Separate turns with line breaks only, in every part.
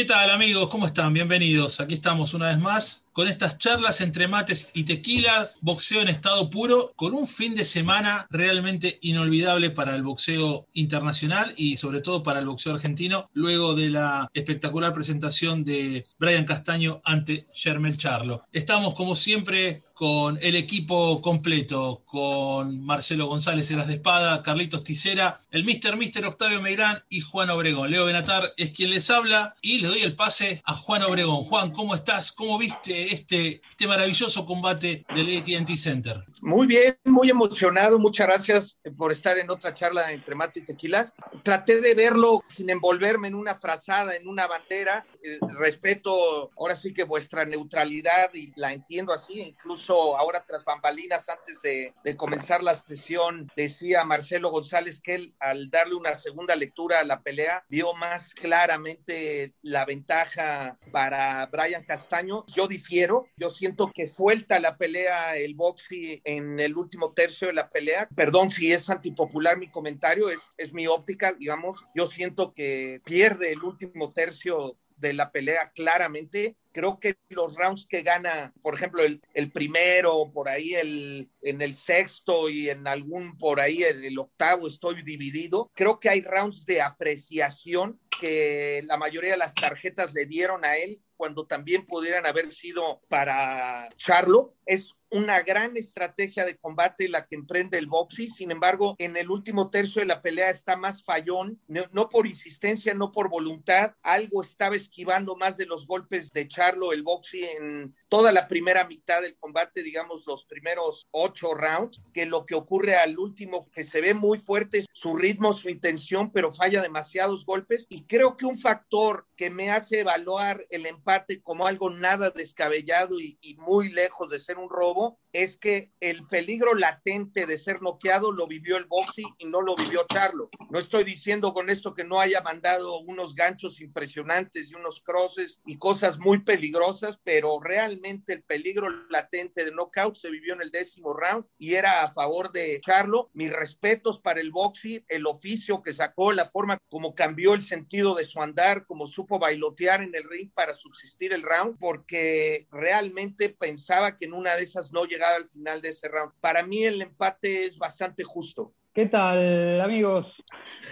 ¿Qué tal amigos? ¿Cómo están? Bienvenidos. Aquí estamos una vez más con estas charlas entre mates y tequilas, boxeo en estado puro, con un fin de semana realmente inolvidable para el boxeo internacional y sobre todo para el boxeo argentino, luego de la espectacular presentación de Brian Castaño ante Germel Charlo. Estamos como siempre con el equipo completo, con Marcelo González en las de espada, Carlitos Ticera, el Mr. Mister Octavio Meirán y Juan Obregón. Leo Benatar es quien les habla y le doy el pase a Juan Obregón. Juan, ¿cómo estás? ¿Cómo viste este, este maravilloso combate del ATT Center?
Muy bien, muy emocionado. Muchas gracias por estar en otra charla entre mate y tequilas. Traté de verlo sin envolverme en una frazada, en una bandera. Eh, respeto ahora sí que vuestra neutralidad y la entiendo así. Incluso ahora tras bambalinas, antes de, comenzar la sesión, decía Marcelo González que él al darle una segunda lectura a la pelea vio más claramente la ventaja para Brian Castaño. Yo difiero. Yo siento que suelta la pelea el boxing en el último tercio de la pelea. Perdón si es antipopular mi comentario, es, es mi óptica, digamos. Yo siento que pierde el último tercio de la pelea claramente. Creo que los rounds que gana, por ejemplo, el, el primero, por ahí el, en el sexto y en algún por ahí el, el octavo estoy dividido. Creo que hay rounds de apreciación que la mayoría de las tarjetas le dieron a él cuando también pudieran haber sido para Charlo. Es una gran estrategia de combate la que emprende el boxing. Sin embargo, en el último tercio de la pelea está más fallón, no, no, por insistencia, no por voluntad. Algo estaba esquivando más de los golpes de Charlo el boxing en toda la primera mitad del combate, digamos los primeros ocho rounds, que lo que ocurre al último, que se ve muy fuerte su ritmo, su intención, pero falla demasiados golpes. Y creo que un factor que me hace evaluar el empate como algo nada descabellado y, y muy lejos de ser un robo も es que el peligro latente de ser noqueado lo vivió el boxing y no lo vivió Charlo. No estoy diciendo con esto que no haya mandado unos ganchos impresionantes y unos crosses y cosas muy peligrosas, pero realmente el peligro latente de knockout se vivió en el décimo round y era a favor de Charlo. Mis respetos para el boxing, el oficio que sacó, la forma como cambió el sentido de su andar, como supo bailotear en el ring para subsistir el round, porque realmente pensaba que en una de esas no al final de ese round. Para mí el empate es bastante justo.
¿Qué tal, amigos?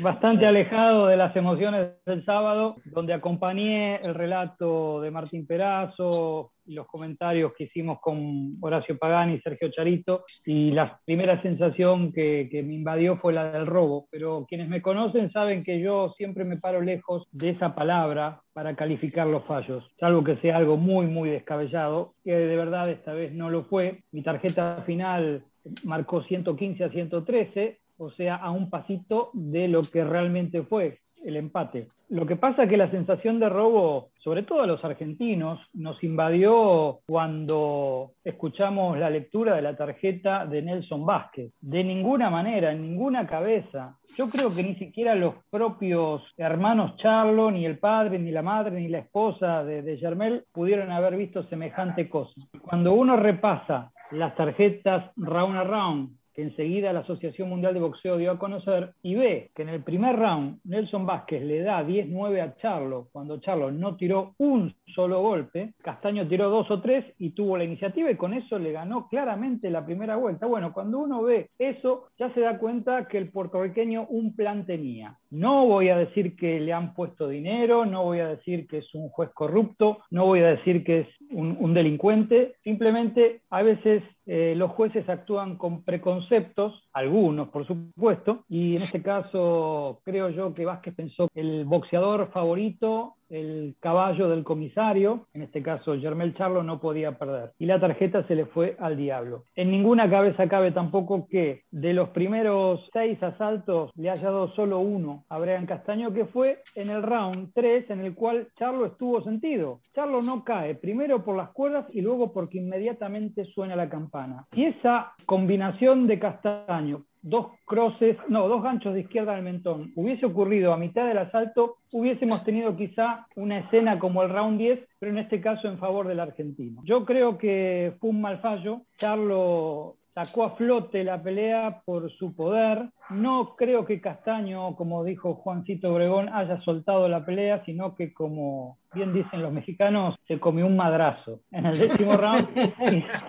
Bastante alejado de las emociones del sábado, donde acompañé el relato de Martín Perazo y los comentarios que hicimos con Horacio Pagani y Sergio Charito, y la primera sensación que, que, me invadió fue la del robo. Pero quienes me conocen saben que yo siempre me paro lejos de esa palabra para calificar los fallos, salvo que sea algo muy, muy descabellado, que de verdad esta vez no lo fue. Mi tarjeta final marcó 115 a 113, o sea, a un pasito de lo que realmente fue el empate. Lo que pasa es que la sensación de robo, sobre todo a los argentinos, nos invadió cuando escuchamos la lectura de la tarjeta de Nelson Vázquez. De ninguna manera, en ninguna cabeza. Yo creo que ni siquiera los propios hermanos Charlo, ni el padre, ni la madre, ni la esposa de, de Germel pudieron haber visto semejante cosa. Cuando uno repasa las tarjetas round a round enseguida la Asociación Mundial de Boxeo dio a conocer, y ve que en el primer round Nelson Vázquez le da 10-9 a Charlo, cuando Charlo no tiró un solo golpe, Castaño tiró dos o tres y tuvo la iniciativa y con eso le ganó claramente la primera vuelta. Bueno, cuando uno ve eso, ya se da cuenta que el puertorriqueño un plan tenía. No voy a decir que le han puesto dinero, no voy a decir que es un juez corrupto, no voy a decir que es un, un delincuente, simplemente a veces eh, los jueces actúan con preconceptos, algunos por supuesto, y en este caso creo yo que Vázquez pensó que el boxeador favorito el caballo del comisario, en este caso Germel Charlo, no podía perder. Y la tarjeta se le fue al diablo. En ninguna cabeza cabe tampoco que de los primeros seis asaltos le haya dado solo uno a Brian Castaño, que fue en el round 3, en el cual Charlo estuvo sentido. Charlo no cae, primero por las cuerdas y luego porque inmediatamente suena la campana. Y esa combinación de Castaño dos crosses, no, dos ganchos de izquierda al mentón, hubiese ocurrido a mitad del asalto, hubiésemos tenido quizá una escena como el round 10, pero en este caso en favor del argentino. Yo creo que fue un mal fallo. Charlo sacó a flote la pelea por su poder, no creo que Castaño, como dijo Juancito Obregón, haya soltado la pelea, sino que como bien dicen los mexicanos, se comió un madrazo en el décimo round.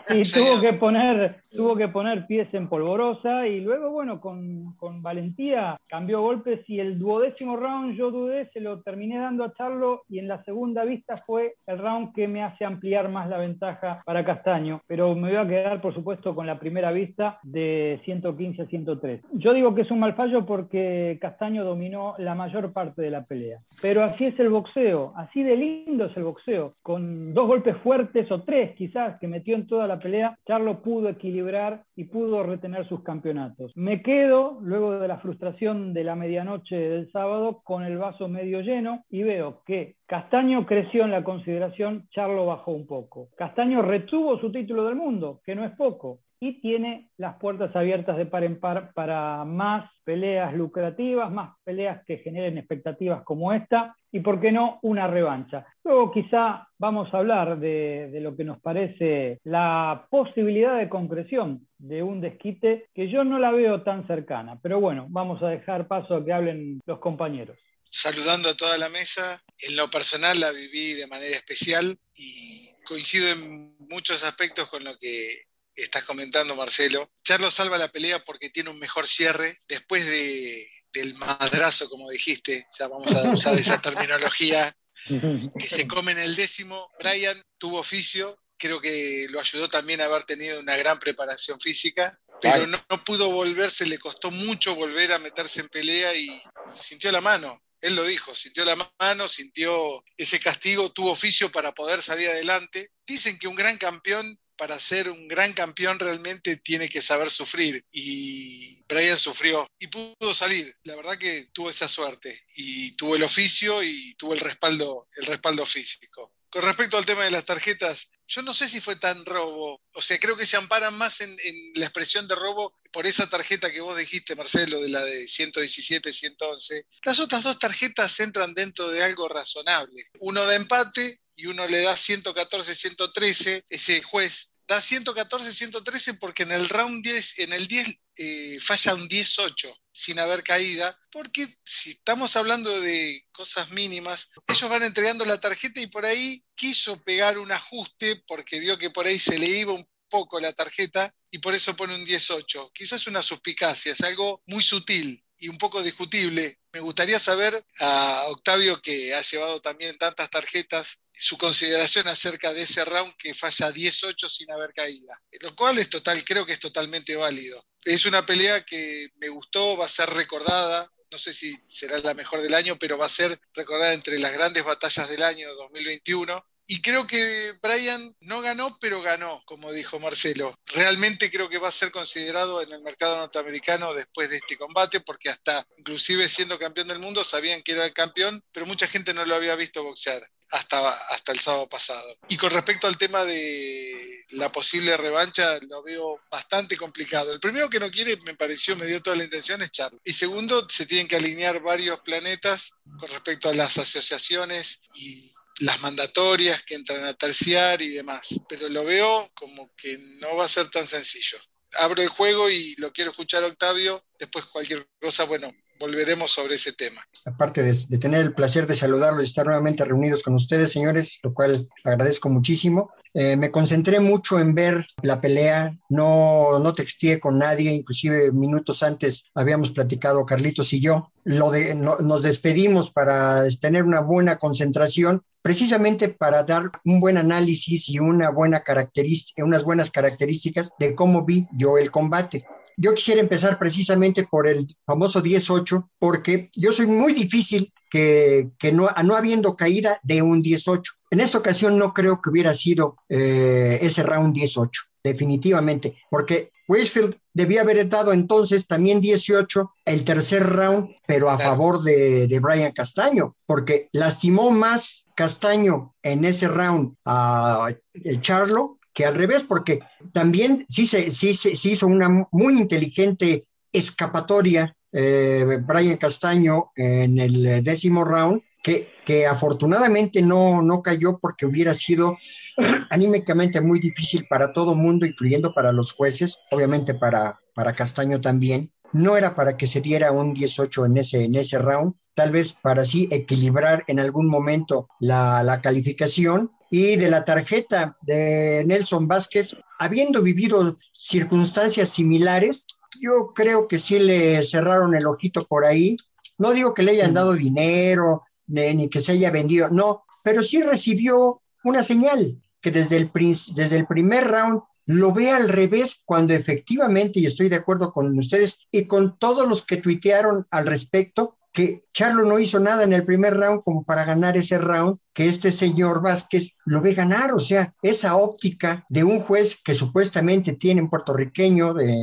Y, tuvo, que poner, tuvo que poner pies en polvorosa y luego, bueno, con, con, valentía cambió golpes y el duodécimo round yo dudé, se lo terminé dando a Charlo y en la segunda vista fue el round que me hace ampliar más la ventaja para Castaño, pero me voy a quedar, por supuesto, con la primera vista de 115 a 103. Yo digo que es un mal fallo porque Castaño dominó la mayor parte de la pelea, pero así es el boxeo, así de lindo es el boxeo. Con dos golpes fuertes o tres quizás que metió en toda la pelea, Charlo pudo equilibrar y pudo retener sus campeonatos. Me quedo, luego de la frustración de la medianoche del sábado, con el vaso medio lleno y veo que Castaño creció en la consideración, Charlo bajó un poco. Castaño retuvo su título del mundo, que no es poco y tiene las puertas abiertas de par en par para más peleas lucrativas, más peleas que generen expectativas como esta y, por qué no, una revancha. Luego quizá vamos a hablar de, lo que nos parece la posibilidad de concreción de un desquite que yo no la veo tan cercana, pero bueno, vamos a dejar paso a que hablen los compañeros
saludando a toda la mesa. En lo personal la viví de manera especial y coincido en muchos aspectos con lo que estás comentando, Marcelo. Charlo salva la pelea porque tiene un mejor cierre después de, del madrazo, como dijiste, ya vamos a usar esa terminología, que se come en el décimo. Brian tuvo oficio, creo que lo ayudó también a haber tenido una gran preparación física, pero no, no, pudo volverse, le costó mucho volver a meterse en pelea y sintió la mano. Él lo dijo, sintió la mano, sintió ese castigo, tuvo oficio para poder salir adelante. Dicen que un gran campeón para ser un gran campeón realmente tiene que saber sufrir y Brian sufrió y pudo salir. La verdad que tuvo esa suerte y tuvo el oficio y tuvo el respaldo, el respaldo físico. Con respecto al tema de las tarjetas, yo no sé si fue tan robo. O sea, creo que se amparan más en, la expresión de robo por esa tarjeta que vos dijiste, Marcelo, de la de 117, 111. Las otras dos tarjetas entran dentro de algo razonable. Uno de empate y uno le da 114, 113, ese juez da 114, 113 porque en el round 10, en el 10 eh, falla un 10-8 sin haber caída, porque si estamos hablando de cosas mínimas, ellos van entregando la tarjeta y por ahí quiso pegar un ajuste porque vio que por ahí se le iba un poco la tarjeta y por eso pone un 18. Quizás una suspicacia, es algo muy sutil y un poco discutible. Me gustaría saber a Octavio, que ha llevado también tantas tarjetas, su consideración acerca de ese round que falla 18 sin haber caída. Lo cual es total, creo que es totalmente válido. Es una pelea que me gustó, va a ser recordada. No sé si será la mejor del año, pero va a ser recordada entre las grandes batallas del año 2021 y creo que Brian no ganó, pero ganó, como dijo Marcelo. Realmente creo que va a ser considerado en el mercado norteamericano después de este combate, porque hasta inclusive siendo campeón del mundo sabían que era el campeón, pero mucha gente no lo había visto boxear hasta, hasta el sábado pasado. Y con respecto al tema de la posible revancha, lo veo bastante complicado. El primero que no quiere, me pareció, me dio toda la intención, es Charlie. Y segundo, se tienen que alinear varios planetas con respecto a las asociaciones y las mandatorias que entran a terciar y demás. Pero lo veo como que no va a ser tan sencillo. Abro el juego y lo quiero escuchar Octavio. Después cualquier cosa, bueno, volveremos sobre ese tema.
Aparte de, tener el placer de saludarlos y estar nuevamente reunidos con ustedes, señores, lo cual agradezco muchísimo. Eh, me concentré mucho en ver la pelea, no, no texteé con nadie, inclusive minutos antes habíamos platicado Carlitos y yo. Lo de, nos despedimos para tener una buena concentración precisamente para dar un buen análisis y una buena característica, unas buenas características de cómo vi yo el combate. Yo quisiera empezar precisamente por el famoso 18, porque yo soy muy difícil que, que no, no habiendo caída de un 18. En esta ocasión no creo que hubiera sido eh, ese round 18, definitivamente, porque Weisfield debía haber dado entonces también 18 el tercer round, pero a favor de, de, Brian Castaño, porque lastimó más Castaño en ese round a Charlo que al revés, porque también sí se, sí, sí hizo una muy inteligente escapatoria eh, Brian Castaño en el décimo round, que, que afortunadamente no, no cayó porque hubiera sido anímicamente muy difícil para todo mundo, incluyendo para los jueces, obviamente para, para Castaño también. no era para que se diera un 18 en ese, en ese round, tal vez para así equilibrar en algún momento la, la calificación. Y de la tarjeta de Nelson Vázquez, habiendo vivido circunstancias similares, yo creo que sí le cerraron el ojito por ahí. No digo que le hayan dado dinero, ni que se haya vendido, no, pero sí recibió una señal que desde el, desde el primer round lo ve al revés cuando efectivamente, y estoy de acuerdo con ustedes y con todos los que tuitearon al respecto, que Charlo no hizo nada en el primer round como para ganar ese round, que este señor Vázquez lo ve ganar, o sea, esa óptica de un juez que supuestamente tiene un puertorriqueño de,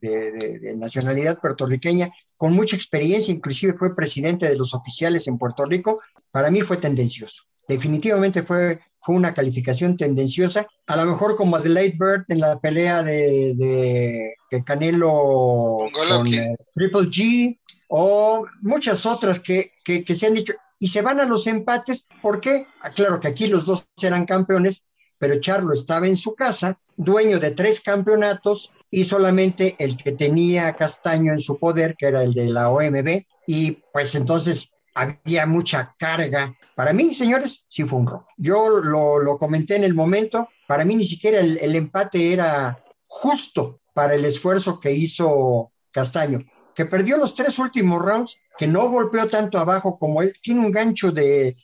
de, nacionalidad puertorriqueña, con mucha experiencia, inclusive fue presidente de los oficiales en Puerto Rico, para mí fue tendencioso. Definitivamente fue fue una calificación tendenciosa, a lo mejor como Adelaide Bird en la pelea de, de, Canelo con eh, Triple G o muchas otras que, que, se han dicho y se van a los empates. ¿Por qué? Ah, claro que aquí los dos eran campeones, pero Charlo estaba en su casa, dueño de tres campeonatos y solamente el que tenía Castaño en su poder, que era el de la OMB, y pues entonces había mucha carga. Para mí, señores, sí fue un robo. Yo lo, comenté en el momento, para mí ni siquiera el, empate era justo para el esfuerzo que hizo Castaño, que perdió los tres últimos rounds, que no golpeó tanto abajo como él, tiene un gancho de,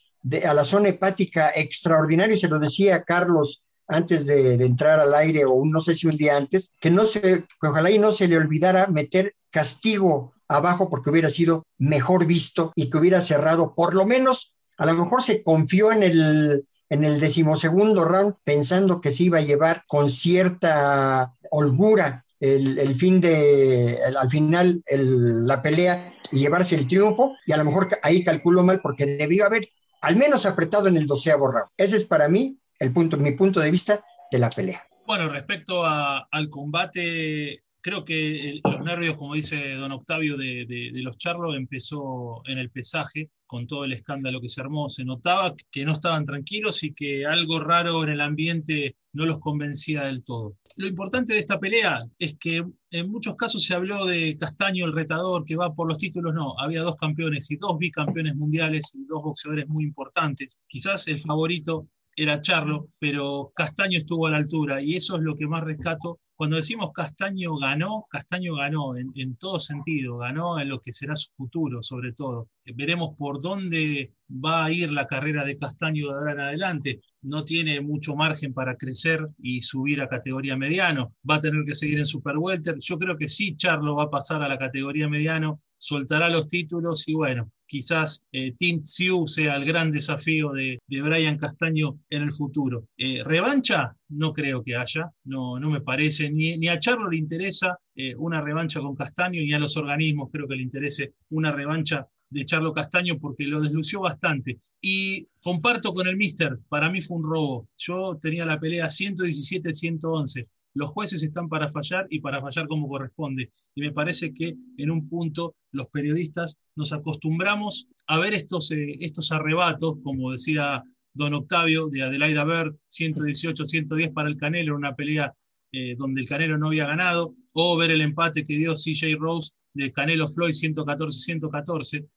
a la zona hepática extraordinario, se lo decía Carlos antes de, entrar al aire, o no sé si un día antes, que no se, que ojalá y no se le olvidara meter castigo abajo porque hubiera sido mejor visto y que hubiera cerrado por lo menos, a lo mejor se confió en el, en el decimosegundo round pensando que se iba a llevar con cierta holgura el, fin de, al final la pelea y llevarse el triunfo y a lo mejor ahí calculó mal porque debió haber al menos apretado en el doceavo round. Ese es para mí el punto, mi punto de vista de la pelea.
Bueno, respecto al combate creo que los nervios, como dice don Octavio, de, los charlos empezó en el pesaje, con todo el escándalo que se armó. Se notaba que no estaban tranquilos y que algo raro en el ambiente no los convencía del todo. Lo importante de esta pelea es que en muchos casos se habló de Castaño, el retador, que va por los títulos. No, había dos campeones y dos bicampeones mundiales y dos boxeadores muy importantes. Quizás el favorito era Charlo, pero Castaño estuvo a la altura y eso es lo que más rescato cuando decimos Castaño ganó, Castaño ganó en, todo sentido, ganó en lo que será su futuro, sobre todo. Veremos por dónde va a ir la carrera de Castaño de ahora en adelante. No tiene mucho margen para crecer y subir a categoría mediano. Va a tener que seguir en Super Welter. Yo creo que sí, Charlo va a pasar a la categoría mediano, soltará los títulos y bueno, quizás eh, Tim Sioux sea el gran desafío de, Brian Castaño en el futuro. Eh, ¿Revancha? No creo que haya, no, no me parece, ni, ni a Charlo le interesa eh, una revancha con Castaño, ni a los organismos creo que le interese una revancha de Charlo Castaño porque lo deslució bastante. Y comparto con el Mister, para mí fue un robo. Yo tenía la pelea 117-111 los jueces están para fallar y para fallar como corresponde. Y me parece que en un punto los periodistas nos acostumbramos a ver estos, eh, estos arrebatos, como decía don Octavio de Adelaida Bird, 118-110 para el Canelo, una pelea eh, donde el Canelo no había ganado, o ver el empate que dio CJ Rose de Canelo Floyd 114-114,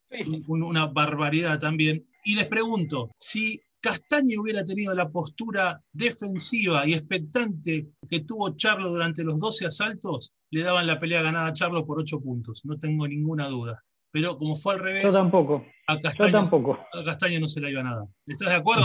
una barbaridad también. Y les pregunto, si Castaño hubiera tenido la postura defensiva y expectante que tuvo Charlo durante los 12 asaltos, le daban la pelea ganada a Charlo por 8 puntos, no tengo ninguna duda. Pero como fue al revés,
yo tampoco.
A Castaño,
tampoco.
A Castaño no se la iba nada. ¿Estás de acuerdo,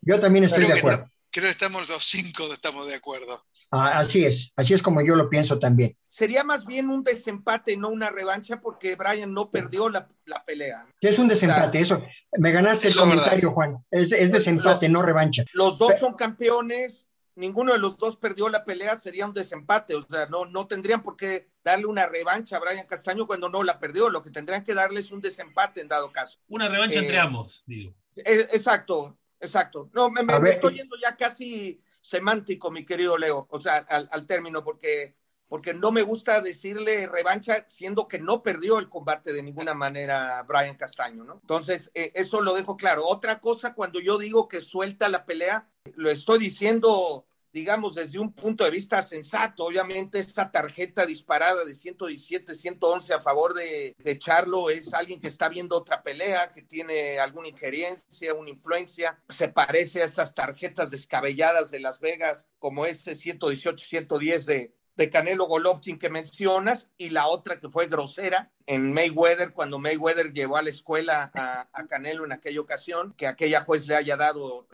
Yo también estoy de acuerdo.
Creo que estamos los cinco estamos de acuerdo.
Ah, así es, así es como yo lo pienso también.
Sería más bien un desempate, no una revancha, porque Brian no perdió la, pelea.
Es un desempate, eso. Me ganaste el comentario, Juan. Es, desempate, no revancha.
Los dos son campeones, ninguno de los dos perdió la pelea, sería un desempate. O sea, no, no tendrían por qué darle una revancha a Brian Castaño cuando no la perdió. Lo que tendrían que darle es un desempate en dado caso.
Una revancha entre eh, ambos, digo.
Eh, exacto, exacto. No, me, me estoy yendo ya casi semántico, mi querido Leo, o sea, al, término, porque, porque no me gusta decirle revancha, siendo que no perdió el combate de ninguna manera Brian Castaño, ¿no? Entonces, eh, eso lo dejo claro. Otra cosa, cuando yo digo que suelta la pelea, lo estoy diciendo digamos, desde un punto de vista sensato. Obviamente, esta tarjeta disparada de 117, 111 a favor de, de Charlo es alguien que está viendo otra pelea, que tiene alguna injerencia, una influencia. Se parece a esas tarjetas descabelladas de Las Vegas, como ese 118, 110 de, de Canelo Golovkin que mencionas y la otra que fue grosera en Mayweather cuando Mayweather llevó a la escuela a, a Canelo en aquella ocasión que aquella juez le haya dado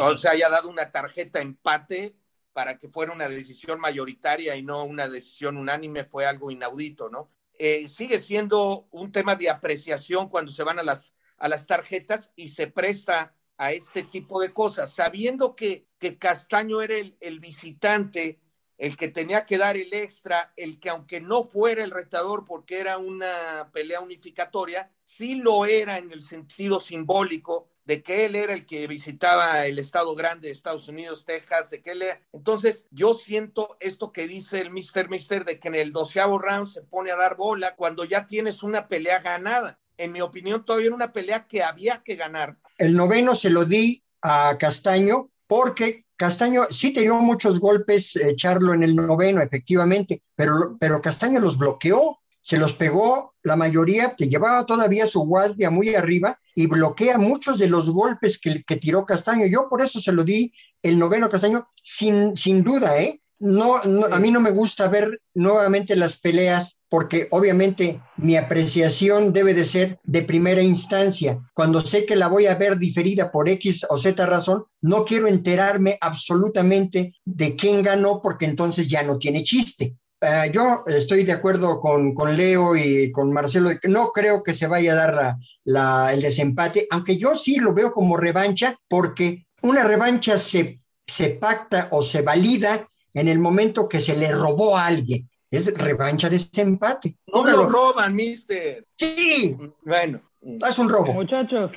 o sea haya dado una tarjeta empate para que fuera una decisión mayoritaria y no una decisión unánime fue algo inaudito, ¿no? Eh, sigue siendo un tema de apreciación cuando se van a las, a las tarjetas y se presta a este tipo de cosas, sabiendo que, que Castaño era el, el visitante el que tenía que dar el extra, el que aunque no fuera el retador porque era una pelea unificatoria, sí lo era en el sentido simbólico de que él era el que visitaba el estado grande de Estados Unidos, Texas, de que él era... Entonces, yo siento esto que dice el Mr. Mister de que en el doceavo round se pone a dar bola cuando ya tienes una pelea ganada. En mi opinión, todavía era una pelea que había que ganar.
El noveno se lo di a Castaño porque Castaño sí te dio muchos golpes, eh, Charlo, en el noveno, efectivamente, pero, pero Castaño los bloqueó, se los pegó, la mayoría que llevaba todavía su guardia muy arriba y bloquea muchos de los golpes que, que tiró Castaño. Yo por eso se lo di el noveno Castaño, sin, sin duda, ¿eh? No, a mí no me gusta ver nuevamente las peleas porque obviamente mi apreciación debe de ser de primera instancia. Cuando sé que la voy a ver diferida por X o Z razón, no quiero enterarme absolutamente de quién ganó porque entonces ya no tiene chiste. Uh, yo estoy de acuerdo con, con, Leo y con Marcelo, no creo que se vaya a dar la, la, el desempate, aunque yo sí lo veo como revancha porque una revancha se, se pacta o se valida en el momento que se le robó a alguien. Es revancha de ese empate.
No me lo roban, mister.
Sí.
Bueno.
Es un robo.
Muchachos,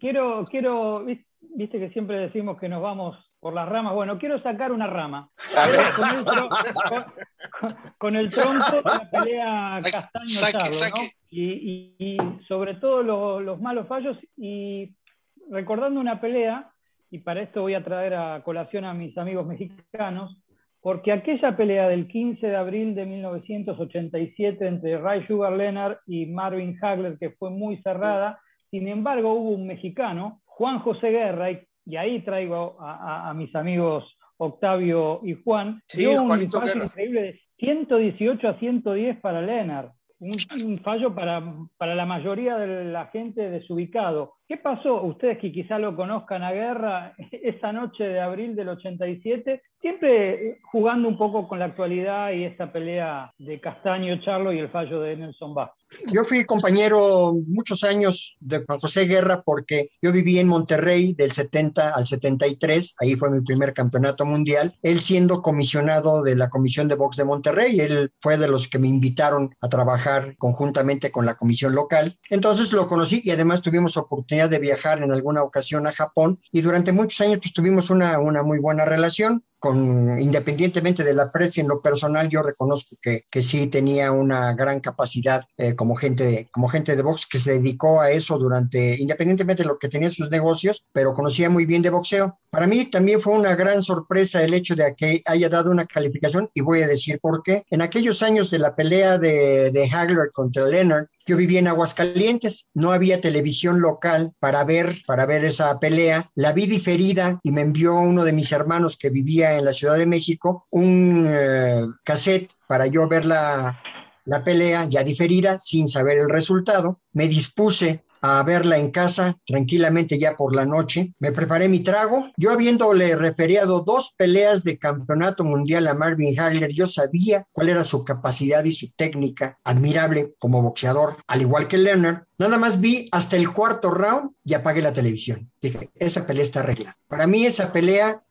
quiero, quiero, viste que siempre decimos que nos vamos por las ramas. Bueno, quiero sacar una rama. Con el, con, con el, tronco de la pelea castaño ¿no? y, y, sobre todo lo, los malos fallos y recordando una pelea, y para esto voy a traer a colación a mis amigos mexicanos, porque aquella pelea del 15 de abril de 1987 entre Ray Sugar Leonard y Marvin Hagler, que fue muy cerrada, sin embargo hubo un mexicano, Juan José Guerra, y, ahí traigo a, a, a, mis amigos Octavio y Juan,
sí,
dio un fallo increíble de 118 a 110 para Leonard. Un, un, fallo para, para la mayoría de la gente desubicado. ¿Qué pasó? Ustedes que quizá lo conozcan a Guerra, esa noche de abril del 87, siempre jugando un poco con la actualidad y esta pelea de Castaño Charlo y el fallo de Nelson Vázquez.
Yo fui compañero muchos años de Juan José Guerra porque yo viví en Monterrey del 70 al 73, ahí fue mi primer campeonato mundial, él siendo comisionado de la Comisión de Box de Monterrey, él fue de los que me invitaron a trabajar conjuntamente con la comisión local, entonces lo conocí y además tuvimos oportunidad de viajar en alguna ocasión a Japón y durante muchos años pues, tuvimos una, una muy buena relación con, independientemente del aprecio en lo personal, yo reconozco que, que sí tenía una gran capacidad eh, como, gente de, como gente de box que se dedicó a eso durante, independientemente de lo que tenía sus negocios, pero conocía muy bien de boxeo. Para mí también fue una gran sorpresa el hecho de que haya dado una calificación y voy a decir por qué. En aquellos años de la pelea de, de Hagler contra Leonard, yo vivía en Aguascalientes, no había televisión local para ver, para ver esa pelea. La vi diferida y me envió uno de mis hermanos que vivía en la Ciudad de México un eh, cassette para yo ver la, la pelea ya diferida sin saber el resultado. Me dispuse a verla en casa tranquilamente ya por la noche. Me preparé mi trago. Yo habiéndole referiado dos peleas de campeonato mundial a Marvin Hagler, yo sabía cuál era su capacidad y su técnica admirable como boxeador, al igual que Leonard. Nada más vi hasta el cuarto round y apagué la televisión. Dije, esa pelea está arreglada. Para mí esa pelea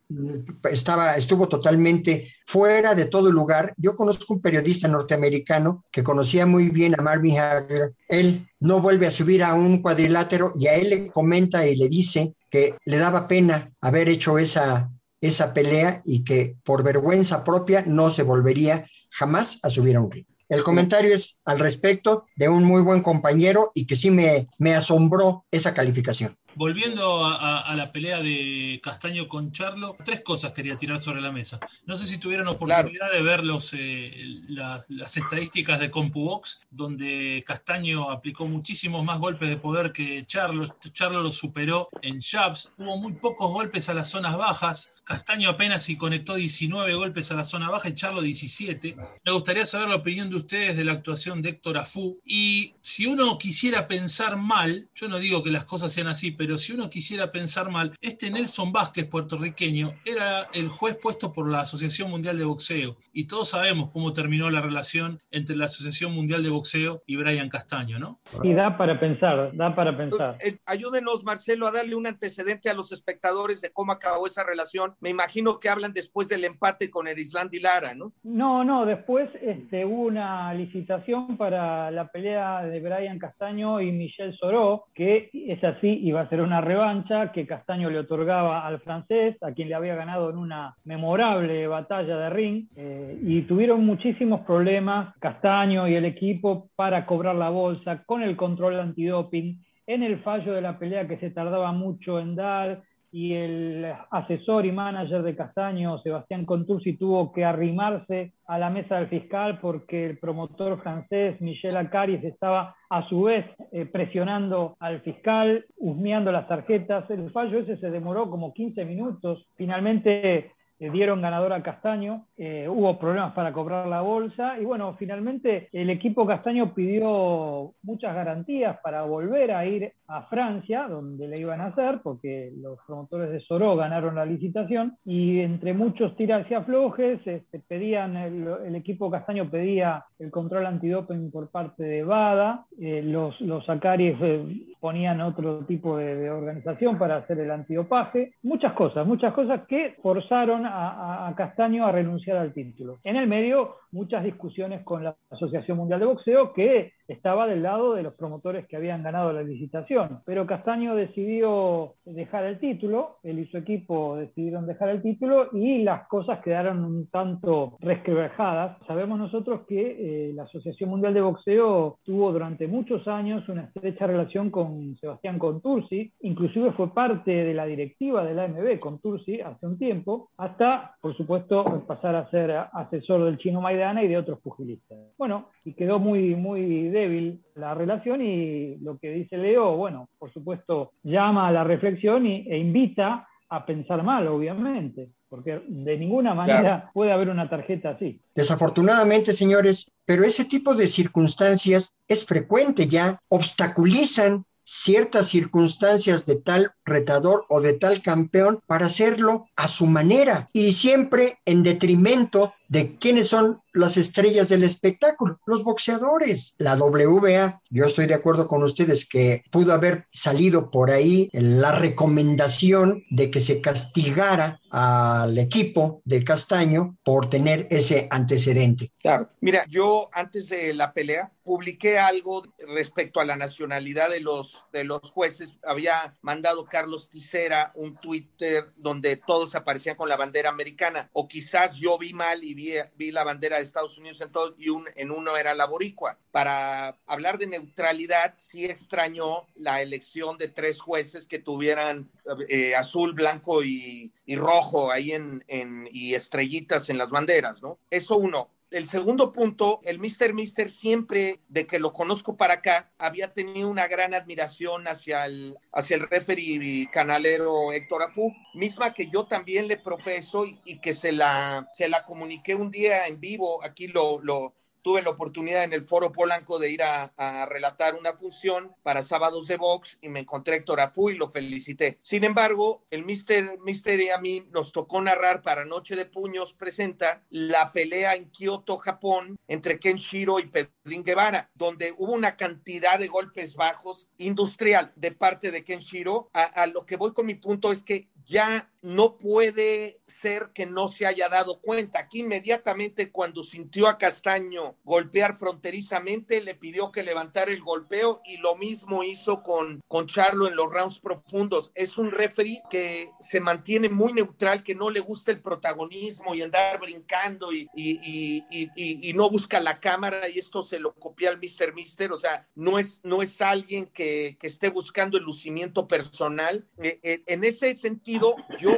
estaba, estuvo totalmente fuera de todo lugar. Yo conozco un periodista norteamericano que conocía muy bien a Marvin Hagler. Él no vuelve a subir a un cuadrilátero y a él le comenta y le dice que le daba pena haber hecho esa, esa pelea y que por vergüenza propia no se volvería jamás a subir a un ring. El comentario es al respecto de un muy buen compañero y que sí me, me asombró esa calificación.
Volviendo a, la pelea de Castaño con Charlo, tres cosas quería tirar sobre la mesa. No sé si tuvieron oportunidad de ver los, eh, las estadísticas de CompuBox, donde Castaño aplicó muchísimos más golpes de poder que Charlo. Charlo lo superó en jabs. Hubo muy pocos golpes a las zonas bajas. Castaño apenas si conectó 19 golpes a la zona baja y Charlo 17. Me gustaría saber la opinión de ustedes de la actuación de Héctor Afú. Y si uno quisiera pensar mal, yo no digo que las cosas sean así, pero si uno quisiera pensar mal, este Nelson Vázquez puertorriqueño era el juez puesto por la Asociación Mundial de Boxeo. Y todos sabemos cómo terminó la relación entre la Asociación Mundial de Boxeo y Brian Castaño, ¿no?
Y da para pensar, da para pensar.
Eh, ayúdenos, Marcelo, a darle un antecedente a los espectadores de cómo acabó esa relación. Me imagino que hablan después del empate con Erisland y Lara, ¿no?
No, no, después este, hubo una licitación para la pelea de Brian Castaño y Michel Soró, que es así, iba a ser una revancha que Castaño le otorgaba al francés, a quien le había ganado en una memorable batalla de ring, eh, y tuvieron muchísimos problemas Castaño y el equipo para cobrar la bolsa con el control antidoping en el fallo de la pelea que se tardaba mucho en dar y el asesor y manager de Castaño, Sebastián Contursi, tuvo que arrimarse a la mesa del fiscal porque el promotor francés Michel Acaris estaba a su vez eh, presionando al fiscal, husmeando las tarjetas. El fallo ese se demoró como 15 minutos. Finalmente dieron ganador a Castaño, eh, hubo problemas para cobrar la bolsa y bueno, finalmente el equipo Castaño pidió muchas garantías para volver a ir a Francia, donde le iban a hacer, porque los promotores de Soró ganaron la licitación y entre muchos tiras y aflojes, este, pedían, el, equipo Castaño pedía el control antidoping por parte de WADA, eh, los, los eh, ponían otro tipo de, de organización para hacer el antidopaje, muchas cosas, muchas cosas que forzaron a, Castaño a renunciar al título. En el medio, muchas discusiones con la Asociación Mundial de Boxeo, que estaba del lado de los promotores que habían ganado la licitación. Pero Castaño decidió dejar el título, él y su equipo decidieron dejar el título y las cosas quedaron un tanto resquebrajadas. Sabemos nosotros que eh, la Asociación Mundial de Boxeo tuvo durante muchos años una estrecha relación con Sebastián Contursi, inclusive fue parte de la directiva de la AMB Contursi hace un tiempo, hasta, por supuesto, pasar a ser asesor del chino Maidana y de otros pugilistas. Bueno, y quedó muy, muy débil la relación y lo que dice Leo, bueno, por supuesto, llama a la reflexión y, e invita a pensar mal, obviamente, porque de ninguna manera puede haber una tarjeta así.
Desafortunadamente, señores, pero ese tipo de circunstancias es frecuente ya, obstaculizan ciertas circunstancias de tal retador o de tal campeón para hacerlo a su manera y siempre en detrimento de quiénes son las estrellas del espectáculo, los boxeadores. La WBA, yo estoy de acuerdo con ustedes que pudo haber salido por ahí la recomendación de que se castigara al equipo de Castaño por tener ese antecedente.
Claro, mira, yo antes de la pelea publiqué algo respecto a la nacionalidad de los, de los jueces. Había mandado Carlos Ticera un Twitter donde todos aparecían con la bandera americana, o quizás yo vi mal y vi vi, la bandera de Estados Unidos en todo y un, en uno era la boricua. Para hablar de neutralidad, sí extrañó la elección de tres jueces que tuvieran eh, azul, blanco y, rojo ahí en, y estrellitas en las banderas, ¿no? Eso uno el segundo punto, el Mr. Mister siempre, de que lo conozco para acá, había tenido una gran admiración hacia el, hacia el referee canalero Héctor Afú, misma que yo también le profeso y, que se la, se la comuniqué un día en vivo, aquí lo, lo, tuve la oportunidad en el Foro Polanco de ir a, relatar una función para sábados de box y me encontré a Héctor Afu y lo felicité. Sin embargo, el Mister, Mister a mí nos tocó narrar para Noche de Puños presenta la pelea en Kioto, Japón, entre Kenshiro y Pedrín Guevara, donde hubo una cantidad de golpes bajos industrial de parte de Kenshiro. A lo que voy con mi punto es que ya no puede ser que no se haya dado cuenta. Aquí inmediatamente cuando sintió a Castaño golpear fronterizamente, le pidió que levantara el golpeo y lo mismo hizo con, con Charlo en los rounds profundos. Es un referee que se mantiene muy neutral, que no le gusta el protagonismo y andar brincando y, y, no busca la cámara y esto se lo copia al Mr. Mister. O sea, no es, no es alguien que, que esté buscando el lucimiento personal. Eh, eh, en ese sentido, yo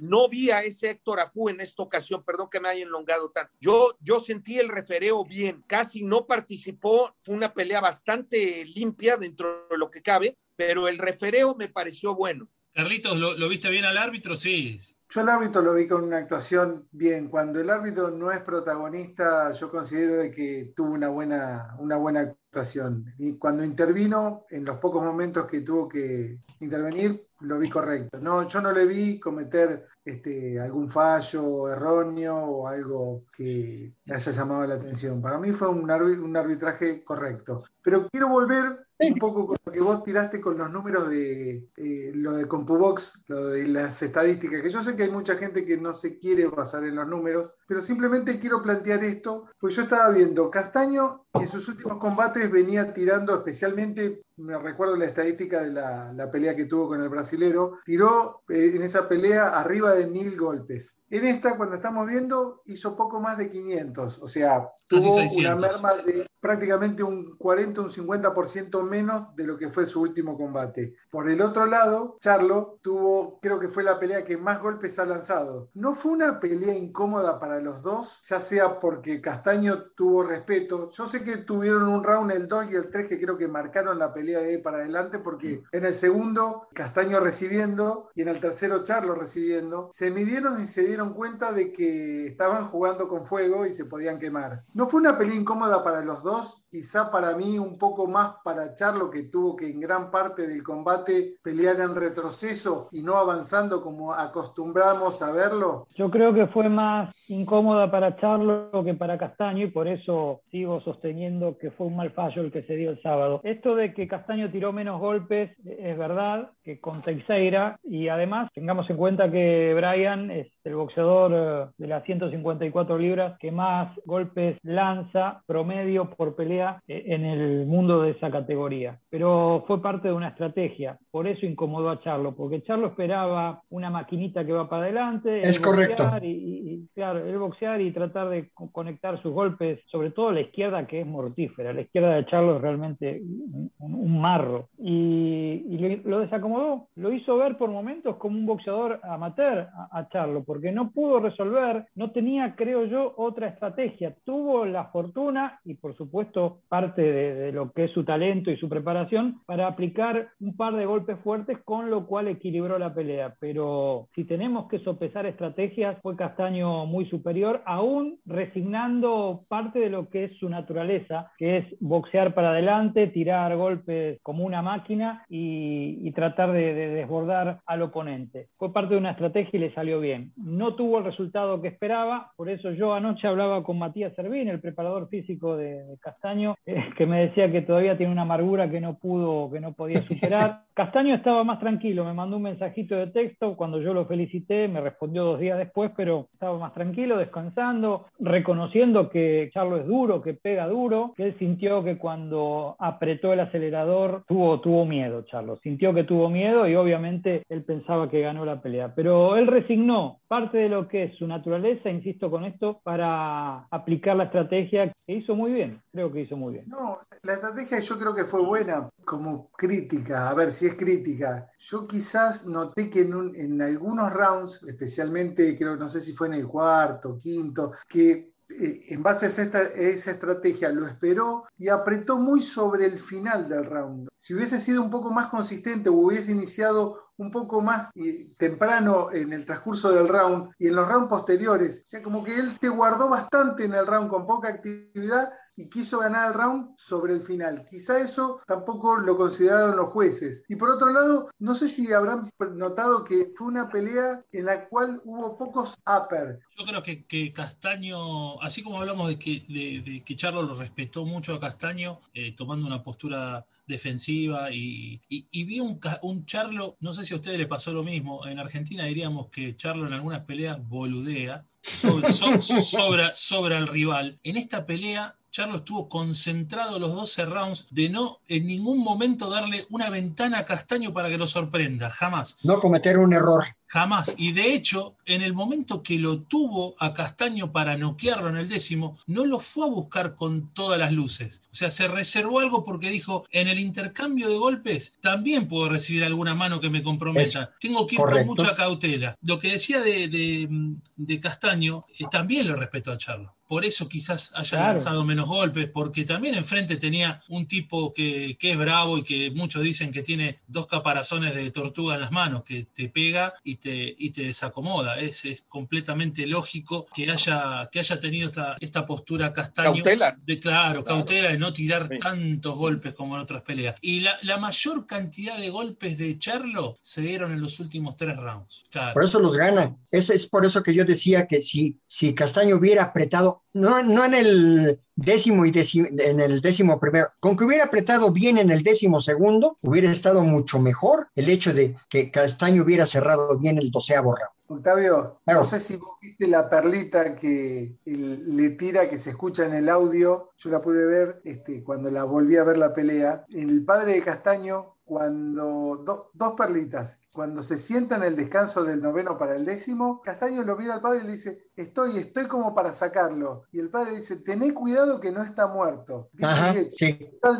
no vi a ese Héctor Afu en esta ocasión, perdón que me haya enlongado tanto. Yo, yo sentí el refereo bien, casi no participó, fue una pelea bastante limpia dentro de lo que cabe, pero el refereo me pareció bueno.
Carlitos, ¿lo, viste bien al árbitro? Sí.
Yo al árbitro lo vi con una actuación bien. Cuando el árbitro no es protagonista, yo considero de que tuvo una buena, una buena actuación. Y cuando intervino, en los pocos momentos que tuvo que intervenir, lo vi correcto. No, yo no le vi cometer este, algún fallo erróneo o algo que le haya llamado la atención. Para mí fue un, un arbitraje correcto. Pero quiero volver un poco con lo que vos tiraste con los números de eh, lo de CompuBox, lo de las estadísticas, que yo sé que hay mucha gente que no se quiere basar en los números, pero simplemente quiero plantear esto, porque yo estaba viendo, Castaño en sus últimos combates venía tirando especialmente, me recuerdo la estadística de la, pelea que tuvo con el brasilero, tiró eh, en esa pelea arriba de mil golpes. En esta, cuando estamos viendo, hizo poco más de 500, o sea, tuvo una merma de prácticamente un 40, un 50% menos de lo que fue su último combate. Por el otro lado, Charlo tuvo, creo que fue la pelea que más golpes ha lanzado. No fue una pelea incómoda para los dos, ya sea porque Castaño tuvo respeto. Yo sé que tuvieron un round, el 2 y el 3, que creo que marcaron la pelea de ahí para adelante, porque en el segundo, Castaño recibiendo y en el tercero, Charlo recibiendo, se midieron y se dieron cuenta de que estaban jugando con fuego y se podían quemar. No fue una pelea incómoda para los dos, quizá para mí un poco más para Charlo, que tuvo que en gran parte del combate pelear en retroceso y no avanzando como acostumbramos a verlo?
Yo creo que fue más incómoda para Charlo que para Castaño y por eso sigo sosteniendo que fue un mal fallo el que se dio el sábado. Esto de que Castaño tiró menos golpes es verdad que con Teixeira y además tengamos en cuenta que Brian es el boxeador eh, de las 154 libras que más golpes lanza promedio por pelea eh, en el mundo de esa categoría. Pero fue parte de una estrategia, por eso incomodó a Charlo, porque Charlo esperaba una maquinita que va para adelante.
Es correcto.
Y, claro, el boxear y tratar de conectar sus golpes, sobre todo la izquierda que es mortífera. La izquierda de Charlo es realmente un, marro. Y, lo desacomodó, lo hizo ver por momentos como un boxeador amateur a, a Charlo, porque no pudo resolver, no tenía, creo yo, otra estrategia. Tuvo la fortuna y por supuesto parte de, lo que es su talento y su preparación para aplicar un par de golpes fuertes, con lo cual equilibró la pelea. Pero si tenemos que sopesar estrategias, fue Castaño muy superior, aún resignando parte de lo que es su naturaleza, que es boxear para adelante, tirar golpes como una máquina y, tratar de, desbordar al oponente. Fue parte de una estrategia y le salió bien. No tuvo el resultado que esperaba, por eso yo anoche hablaba con Matías Servín, el preparador físico de Castaño, eh, que me decía que todavía tiene una amargura que no pudo, que no podía superar. Castaño estaba más tranquilo, me mandó un mensajito de texto cuando yo lo felicité, me respondió dos días después, pero estaba más tranquilo, descansando, reconociendo que Charlo es duro, que pega duro, que él sintió que cuando apretó el acelerador tuvo, tuvo miedo, Charlo, sintió que tuvo miedo y obviamente él pensaba que ganó la pelea, pero él resignó. Parte de lo que es su naturaleza, insisto con esto, para aplicar la estrategia que hizo muy bien, creo que hizo muy bien.
No, la estrategia yo creo que fue buena como crítica, a ver si es crítica. Yo quizás noté que en, en algunos rounds, especialmente creo, no sé si fue en el cuarto, quinto, que en base a esa estrategia lo esperó y apretó muy sobre el final del round. Si hubiese sido un poco más consistente o hubiese iniciado un poco más eh, temprano en el transcurso del round y en los rounds posteriores, o sea, como que él se guardó bastante en el round con poca actividad y quiso ganar el round sobre el final. Quizá eso tampoco lo consideraron los jueces. Y por otro lado, no sé si habrán notado que fue una pelea en la cual hubo pocos upper.
Yo creo que, Castaño, así como hablamos de que, de, que Charlo lo respetó mucho a Castaño, eh, tomando una postura defensiva y, vi un, un, Charlo, no sé si a ustedes les pasó lo mismo, en Argentina diríamos que Charlo en algunas peleas boludea, sobra, sobra al rival. En esta pelea Charlo estuvo concentrado los 12 rounds de no en ningún momento darle una ventana a Castaño para que lo sorprenda, jamás.
No cometer un error.
Jamás. Y de hecho, en el momento que lo tuvo a Castaño para noquearlo en el décimo, no lo fue a buscar con todas las luces. O sea, se reservó algo porque dijo, en el intercambio de golpes también puedo recibir alguna mano que me comprometa. Tengo que ir con mucha cautela. Lo que decía de, Castaño, eh, también lo respeto a Charlo por eso quizás haya lanzado menos golpes, porque también enfrente tenía un tipo que, que, es bravo y que muchos dicen que tiene dos caparazones de tortuga en las manos, que te pega y te, y te desacomoda. Es, es completamente lógico que haya, que haya tenido esta, esta postura castaño.
Cautela.
De, claro, cautela de no tirar tantos golpes como en otras peleas. Y la, la, mayor cantidad de golpes de Charlo se dieron en los últimos tres rounds.
Por eso los gana. Es, es por eso que yo decía que si, si Castaño hubiera apretado no, no en el décimo y en el décimo primero, con que hubiera apretado bien en el décimo segundo, hubiera estado mucho mejor el hecho de que Castaño hubiera cerrado bien el doceavo round.
Octavio, no sé si vos viste la perlita que le tira, que se escucha en el audio, yo la pude ver este, cuando la volví a ver la pelea. El padre de Castaño, cuando dos perlitas, cuando se sienta en el descanso del noveno para el décimo, Castaño lo mira al padre y le dice, estoy, estoy como para sacarlo. Y el padre dice, tené cuidado que no está muerto.
Ajá,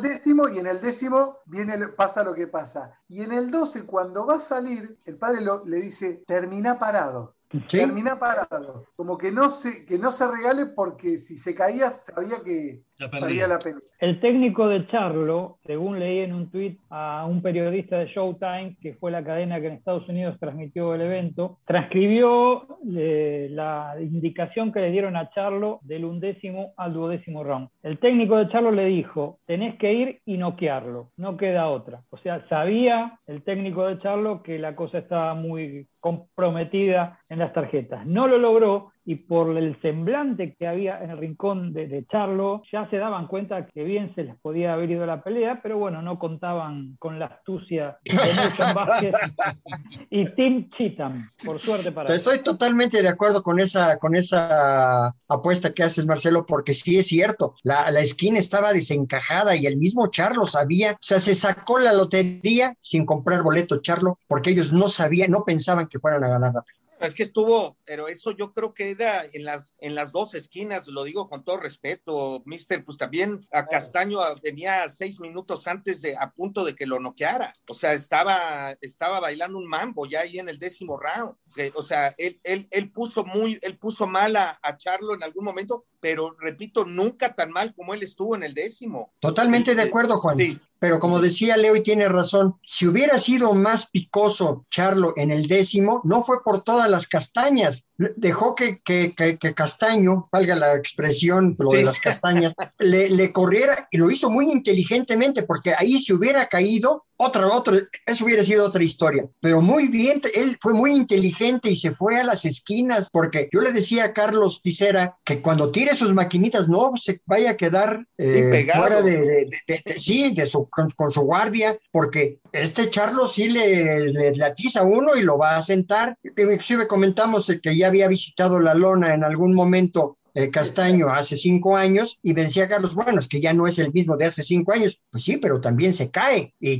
décimo y en el décimo viene, pasa lo que pasa. Y en el doce, cuando va a salir, el padre le dice, termina parado. Termina parado. Como que no, se, que no se regale porque si se caía sabía que la.
El técnico de Charlo, según leí en un tuit a un periodista de Showtime, que fue la cadena que en Estados Unidos transmitió el evento, transcribió eh, la indicación que le dieron a Charlo del undécimo al duodécimo round. El técnico de Charlo le dijo, tenés que ir y noquearlo, no queda otra. O sea, sabía el técnico de Charlo que la cosa estaba muy comprometida en las tarjetas. No lo logró y por el semblante que había en el rincón de, Charlo, ya se daban cuenta que bien se les podía haber ido la pelea, pero bueno, no contaban con la astucia de Nelson Vázquez y Tim Cheatham, por suerte para
Estoy totalmente de acuerdo con esa, con esa apuesta que haces, Marcelo, porque sí es cierto, la, la esquina estaba desencajada y el mismo Charlo sabía, o sea, se sacó la lotería sin comprar boleto Charlo, porque ellos no sabían, no pensaban que fueran a ganar la pelea.
Es que estuvo, pero eso yo creo que era en las, en las dos esquinas, lo digo con todo respeto, mister, pues también a Castaño venía seis minutos antes de, a punto de que lo noqueara. O sea, estaba, estaba bailando un mambo ya ahí en el décimo round. o sea, él, él, él, puso muy, él puso mal a, a Charlo en algún momento, pero repito, nunca tan mal como él estuvo en el décimo.
Totalmente de acuerdo, Juan. Sí. Pero como decía Leo y tiene razón, si hubiera sido más picoso Charlo en el décimo, no fue por todas las castañas. Dejó que, que, que, Castaño, valga la expresión, lo de las castañas, le, le, corriera y lo hizo muy inteligentemente, porque ahí si hubiera caído, otra, otra, eso hubiera sido otra historia. Pero muy bien, él fue muy inteligente y se fue a las esquinas, porque yo le decía a Carlos Ticera que cuando tire sus maquinitas no se vaya a quedar eh, fuera de, sí, de su, con, su guardia, porque este Charlos sí le, le, atiza a uno y lo va a sentar. Inclusive comentamos que ya había visitado la lona en algún momento eh, Castaño hace cinco años y decía Carlos, bueno, es que ya no es el mismo de hace cinco años. Pues sí, pero también se cae. Y,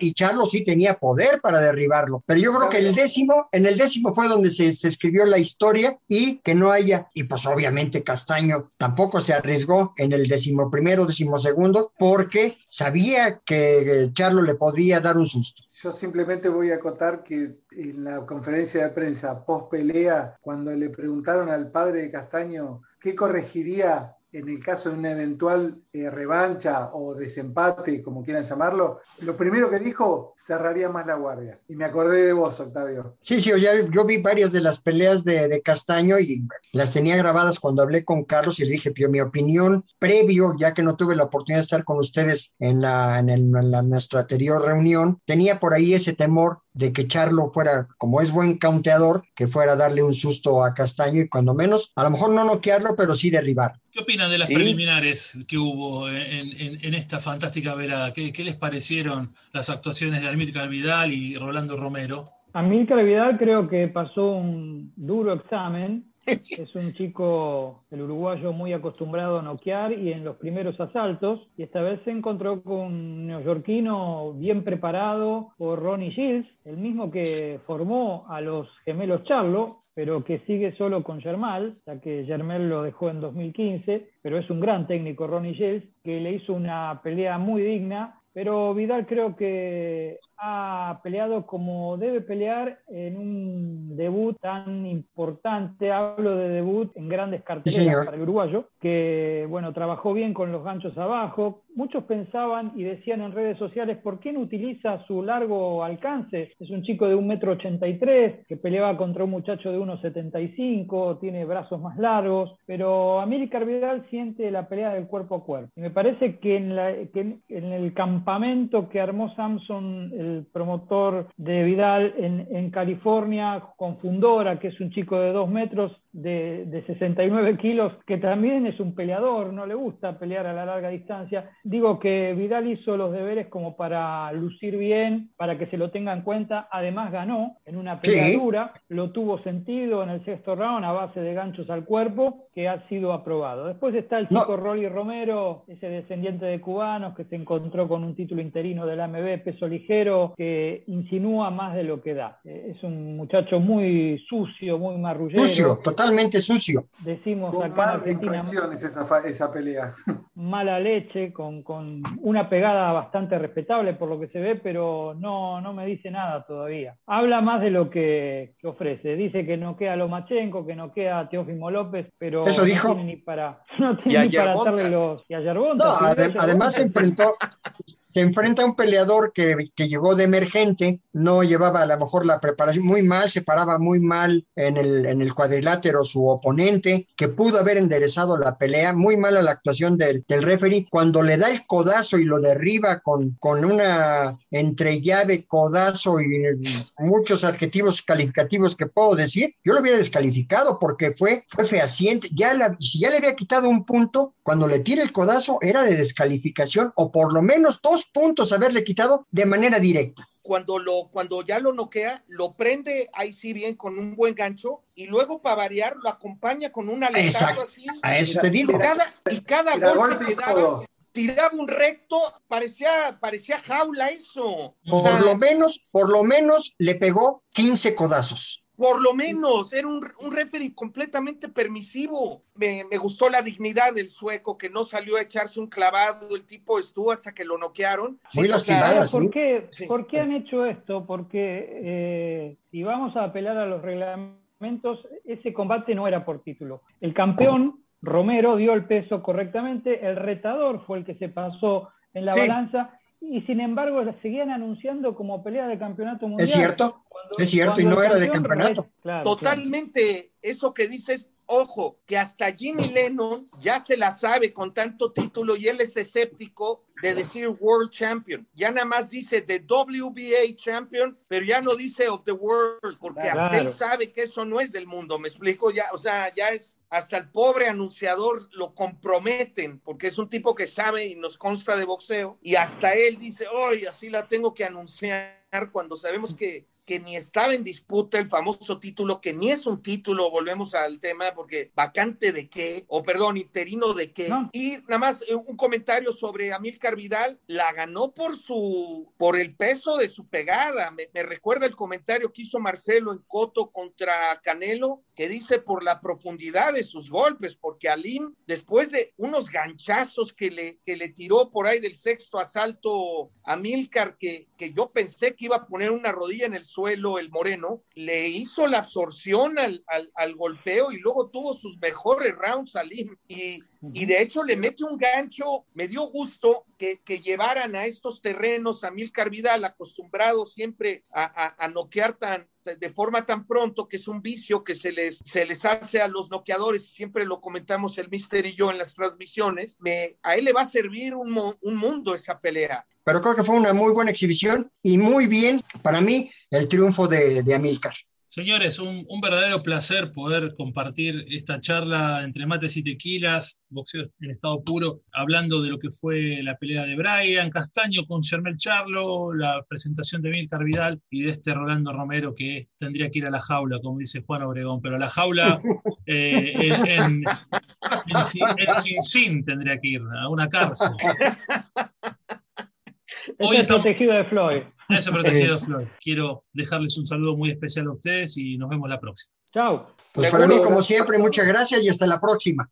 y, Charlos sí tenía poder para derribarlo. Pero yo creo que el décimo, en el décimo fue donde se, escribió la historia y que no haya, y pues obviamente Castaño tampoco se arriesgó en el décimo primero, décimo segundo, porque sabía que Charlo le podía dar un susto.
Yo simplemente voy a acotar que en la conferencia de prensa post pelea, cuando le preguntaron al padre de Castaño qué corregiría en el caso de una eventual eh, revancha o desempate, como quieran llamarlo, lo primero que dijo, cerraría más la guardia. Y me acordé de vos, Octavio.
Sí, sí, yo vi varias de las peleas de, Castaño y las tenía grabadas cuando hablé con Carlos y le dije, pero mi opinión previo, ya que no tuve la oportunidad de estar con ustedes en, la, en, la, nuestra anterior reunión, tenía por ahí ese temor de que Charlo fuera, como es buen counteador, que fuera a darle un susto a Castaño y cuando menos, a lo mejor no noquearlo, pero sí derribar.
¿Qué opina opinan de las preliminares que hubo en, esta fantástica velada? ¿Qué, les parecieron las actuaciones de Amílcar Vidal y Rolando Romero?
Amílcar Vidal creo que pasó un duro examen. Es un chico, el uruguayo, muy acostumbrado a noquear y en los primeros asaltos. Y esta vez se encontró con un neoyorquino bien preparado por Ronnie Shields, el mismo que formó a los gemelos Charlo, pero que sigue solo con Germán, ya que Germán lo dejó en 2015, pero es un gran técnico Ronnie Shields, que le hizo una pelea muy digna pero Vidal creo que ha peleado como debe pelear en un debut tan importante. Hablo de debut en grandes carteleras para el uruguayo, que bueno, trabajó bien con los ganchos abajo. Muchos pensaban y decían en redes sociales, ¿por qué no utiliza su largo alcance? Es un chico de un metro ochenta que peleaba contra un muchacho de 1,75, tiene brazos más largos, pero Amílcar Vidal siente la pelea del cuerpo a cuerpo. Y me parece que en, la, que en el campamento que armó Samson, el promotor de Vidal en, en California, con Fundora, que es un chico de dos metros, de, de, 69 kilos, que también es un peleador, no le gusta pelear a la larga distancia. Digo que Vidal hizo los deberes como para lucir bien, para que se lo tenga en cuenta. Además ganó en una pelea dura, lo tuvo sentido en el sexto round a base de ganchos al cuerpo, que ha sido aprobado. Después está el chico Rolly Romero, ese descendiente de cubanos que se encontró con un título interino del AMB peso ligero, que insinúa más de lo que da. Es un muchacho muy sucio, muy marrullero.
Sucio, total totalmente sucio.
Decimos acá en Argentina,
esa, esa pelea.
Mala leche, con, con, una pegada bastante respetable por lo que se ve, pero no, no me dice nada todavía. Habla más de lo que, que ofrece. Dice que no queda Lomachenko, que no queda Teófimo López, pero
¿Eso dijo?
no tiene ni para, no tiene ni para hacerle los... Y a
no, además se enfrentó, se enfrenta a un peleador que, llegó de emergente, no llevaba a lo mejor la preparación muy mal, se paraba muy mal en el, en el cuadrilátero su oponente, que pudo haber enderezado la pelea, muy mala la actuación del, del referee, cuando le da el codazo y lo derriba con, con una entrellave, codazo y muchos adjetivos calificativos que puedo decir, yo lo hubiera descalificado porque fue, fue fehaciente, ya la, si ya le había quitado un punto, cuando le tira el codazo era de descalificación o por lo menos dos puntos haberle quitado de manera directa.
Cuando, lo, cuando ya lo noquea, lo prende ahí sí bien con un buen gancho y luego para variar lo acompaña con un aletazo así.
A eso te digo.
Y cada, golpe que daba, tiraba un recto, parecía, parecía jaula eso.
Por lo menos, por lo menos le pegó 15 codazos.
Por lo menos, era un, un referee completamente permisivo. Me, gustó la dignidad del sueco que no salió a echarse un clavado, el tipo estuvo hasta que lo noquearon.
Muy lastimado.
¿por, qué, ¿Por qué han hecho esto? Porque eh, si vamos a apelar a los reglamentos, ese combate no era por título. El campeón, Romero, dio el peso correctamente, el retador fue el que se pasó en la balanza y sin embargo la seguían anunciando como pelea de campeonato mundial.
Es cierto, es cierto, y no era de campeonato.
Totalmente, eso que dices, ojo, que hasta Jimmy Lennon ya se la sabe con tanto título y él es escéptico de decir World Champion. Ya nada más dice The WBA Champion, pero ya no dice of the World, porque hasta él sabe que eso no es del mundo, me explico, ya, o sea, ya es hasta el pobre anunciador lo comprometen, porque es un tipo que sabe y nos consta de boxeo, y hasta él dice, hoy así la tengo que anunciar cuando sabemos que que ni estaba en disputa el famoso título, que ni es un título, volvemos al tema, porque vacante de qué, o perdón, interino de qué. Y nada más eh, un comentario sobre Amílcar Vidal, la ganó por su, por el peso de su pegada. Me, me recuerda el comentario que hizo Marcelo en Coto contra Canelo, que dice por la profundidad de sus golpes, porque Alim, después de unos ganchazos que le, que le tiró por ahí del sexto asalto a Milcar, que, que yo pensé que iba a poner una rodilla en el suelo el Moreno, le hizo la absorción al, al, golpeo y luego tuvo sus mejores rounds Alim. Y, y de hecho le mete un gancho, me dio gusto que, que llevaran a estos terrenos a Milcar Vidal, acostumbrado siempre a, a, a noquear tan, de forma tan pronto, que es un vicio que se les, se les hace a los noqueadores, siempre lo comentamos el Mister y yo en las transmisiones, me, a él le va a servir un, un mundo esa pelea.
Pero creo que fue una muy buena exhibición y muy bien, para mí, el triunfo de, de Amílcar
Señores, un, verdadero placer poder compartir esta charla entre mates y tequilas, boxeo en estado puro, hablando de lo que fue la pelea de Brian Castaño con Germel Charlo, la presentación de Milcar Vidal y de este Rolando Romero que tendría que ir a la jaula, como dice Juan Obregón, pero a la jaula eh, en, Sin Sin tendría que ir, a una cárcel.
Hoy está protegido de Floyd.
Ese protegido de Floyd. Quiero dejarles un saludo muy especial a ustedes y nos vemos la próxima.
Chao.
Pues para mí, como siempre, muchas gracias y hasta la próxima.